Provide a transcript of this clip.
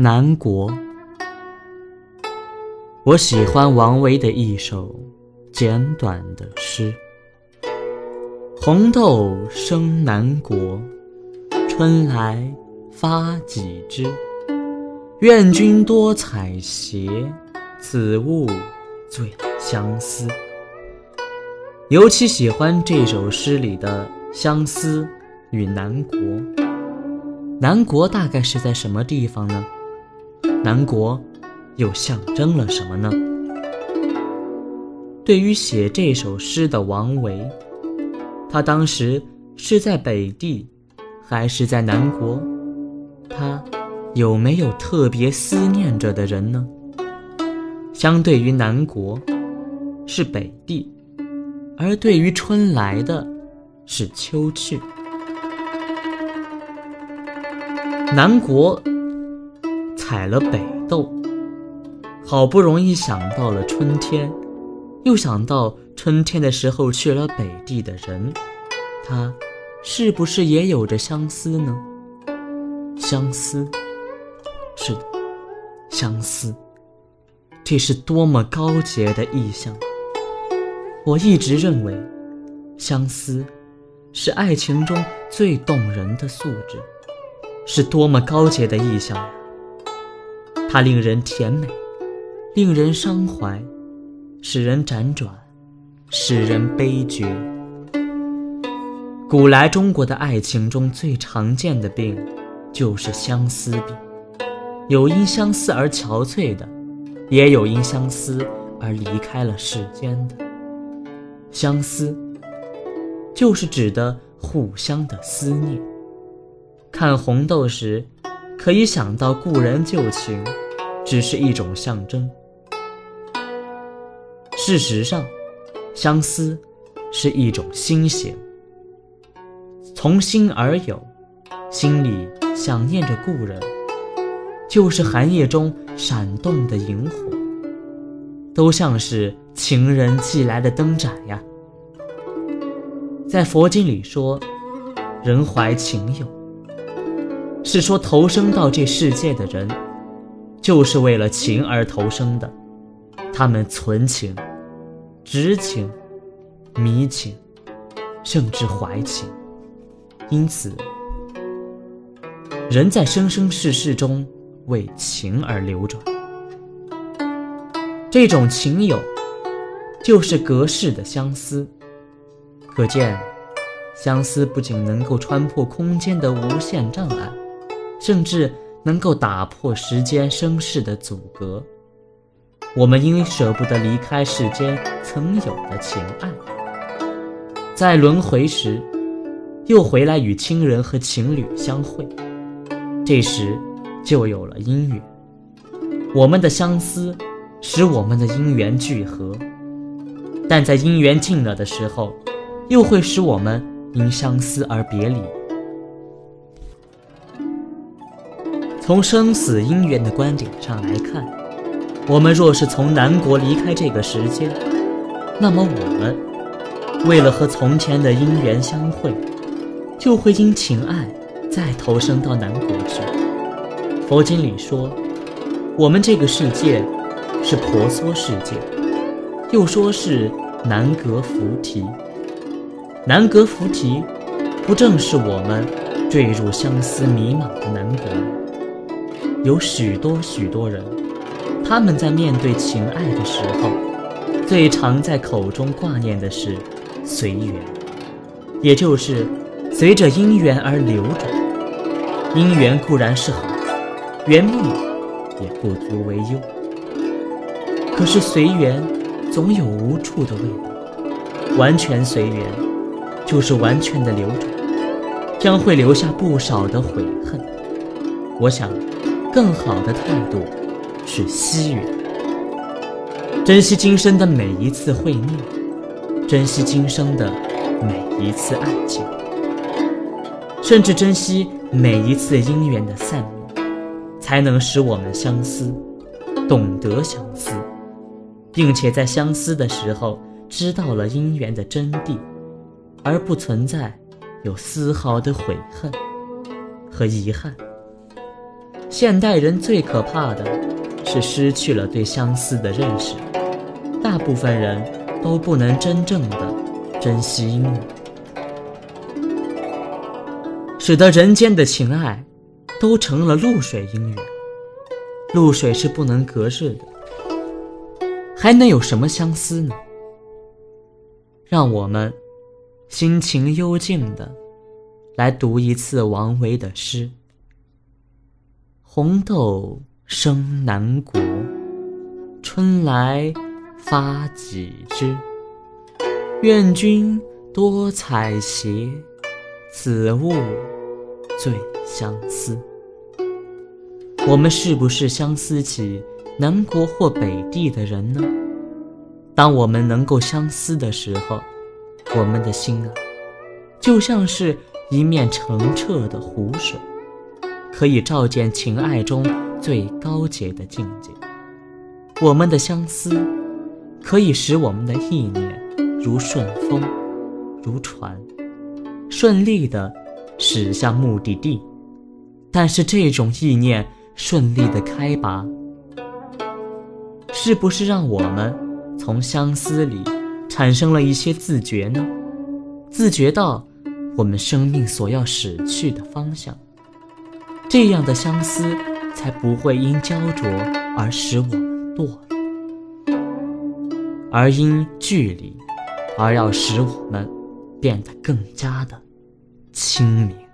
南国，我喜欢王维的一首简短的诗：“红豆生南国，春来发几枝。愿君多采撷，此物最相思。”尤其喜欢这首诗里的相思与南国。南国大概是在什么地方呢？南国又象征了什么呢？对于写这首诗的王维，他当时是在北地，还是在南国？他有没有特别思念着的人呢？相对于南国，是北地；而对于春来的，是秋去。南国。采了北豆，好不容易想到了春天，又想到春天的时候去了北地的人，他是不是也有着相思呢？相思，是的，相思，这是多么高洁的意象！我一直认为，相思是爱情中最动人的素质，是多么高洁的意象！它令人甜美，令人伤怀，使人辗转，使人悲绝。古来中国的爱情中最常见的病，就是相思病。有因相思而憔悴的，也有因相思而离开了世间的。相思，就是指的互相的思念。看红豆时。可以想到故人旧情，只是一种象征。事实上，相思是一种心弦，从心而有，心里想念着故人，就是寒夜中闪动的萤火，都像是情人寄来的灯盏呀。在佛经里说，人怀情友。是说投生到这世界的人，就是为了情而投生的。他们存情、执情、迷情，甚至怀情。因此，人在生生世世中为情而流转。这种情友，就是隔世的相思。可见，相思不仅能够穿破空间的无限障碍。甚至能够打破时间生世的阻隔。我们因舍不得离开世间曾有的情爱，在轮回时，又回来与亲人和情侣相会，这时就有了姻缘。我们的相思使我们的姻缘聚合，但在姻缘尽了的时候，又会使我们因相思而别离。从生死因缘的观点上来看，我们若是从南国离开这个时间，那么我们为了和从前的因缘相会，就会因情爱再投生到南国去。佛经里说，我们这个世界是婆娑世界，又说是南阁菩提。南阁菩提，不正是我们坠入相思迷茫的南国？有许多许多人，他们在面对情爱的时候，最常在口中挂念的是随缘，也就是随着因缘而流转。因缘固然是好，缘灭也不足为忧。可是随缘总有无处的味道，完全随缘就是完全的流转，将会留下不少的悔恨。我想。更好的态度是惜缘，珍惜今生的每一次会面，珍惜今生的每一次爱情，甚至珍惜每一次姻缘的散灭，才能使我们相思，懂得相思，并且在相思的时候知道了姻缘的真谛，而不存在有丝毫的悔恨和遗憾。现代人最可怕的是失去了对相思的认识，大部分人都不能真正的珍惜音乐，使得人间的情爱都成了露水姻缘。露水是不能隔世的，还能有什么相思呢？让我们心情幽静的来读一次王维的诗：“红豆生南国，春来发几枝。愿君多采撷，此物最相思。”我们是不是相思起南国或北地的人呢？当我们能够相思的时候，我们的心啊，就像是一面澄澈的湖水，可以照见情爱中最高洁的境界。我们的相思，可以使我们的意念如顺风，如船，顺利地驶向目的地。但是这种意念。顺利的开拔，是不是让我们从相思里产生了一些自觉呢？自觉到我们生命所要驶去的方向，这样的相思才不会因焦灼而使我们堕落，而因距离而要使我们变得更加的清明。